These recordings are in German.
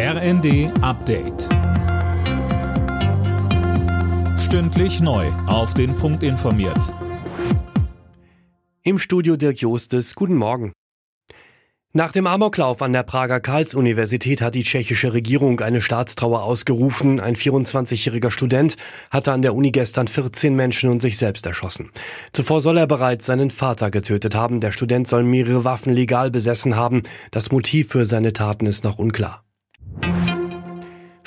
RND Update. Stündlich neu. Auf den Punkt informiert. Im Studio Dirk Jostes. Guten Morgen. Nach dem Amoklauf an der Prager Karls-Universität hat die tschechische Regierung eine Staatstrauer ausgerufen. Ein 24-jähriger Student hatte an der Uni gestern 14 Menschen und sich selbst erschossen. Zuvor soll er bereits seinen Vater getötet haben. Der Student soll mehrere Waffen legal besessen haben. Das Motiv für seine Taten ist noch unklar.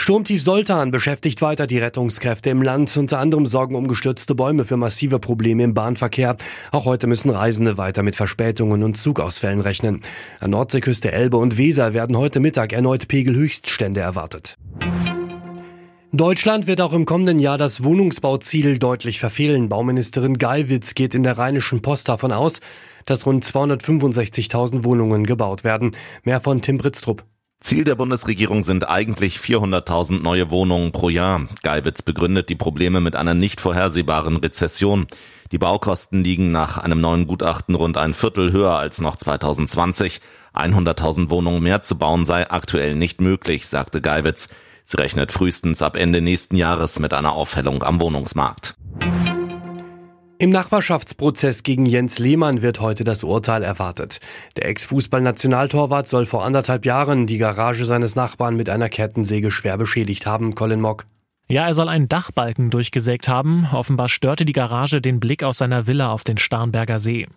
Sturmtief Soltan beschäftigt weiter die Rettungskräfte im Land. Unter anderem sorgen umgestürzte Bäume für massive Probleme im Bahnverkehr. Auch heute müssen Reisende weiter mit Verspätungen und Zugausfällen rechnen. An Nordseeküste Elbe und Weser werden heute Mittag erneut Pegelhöchststände erwartet. Deutschland wird auch im kommenden Jahr das Wohnungsbauziel deutlich verfehlen. Bauministerin Geiwitz geht in der Rheinischen Post davon aus, dass rund 265.000 Wohnungen gebaut werden. Mehr von Tim Britztrup. Ziel der Bundesregierung sind eigentlich 400.000 neue Wohnungen pro Jahr. Geiwitz begründet die Probleme mit einer nicht vorhersehbaren Rezession. Die Baukosten liegen nach einem neuen Gutachten rund ein Viertel höher als noch 2020. 100.000 Wohnungen mehr zu bauen sei aktuell nicht möglich, sagte Geiwitz. Sie rechnet frühestens ab Ende nächsten Jahres mit einer Aufhellung am Wohnungsmarkt. Im Nachbarschaftsprozess gegen Jens Lehmann wird heute das Urteil erwartet. Der Ex-Fußball-Nationaltorwart soll vor anderthalb Jahren die Garage seines Nachbarn mit einer Kettensäge schwer beschädigt haben, Colin Mock. Ja, er soll einen Dachbalken durchgesägt haben. Offenbar störte die Garage den Blick aus seiner Villa auf den Starnberger See.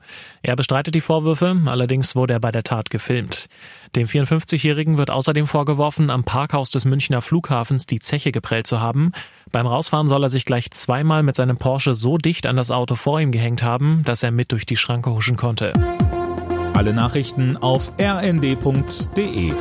Er bestreitet die Vorwürfe, allerdings wurde er bei der Tat gefilmt. Dem 54-Jährigen wird außerdem vorgeworfen, am Parkhaus des Münchner Flughafens die Zeche geprellt zu haben. Beim Rausfahren soll er sich gleich zweimal mit seinem Porsche so dicht an das Auto vor ihm gehängt haben, dass er mit durch die Schranke huschen konnte. Alle Nachrichten auf rnd.de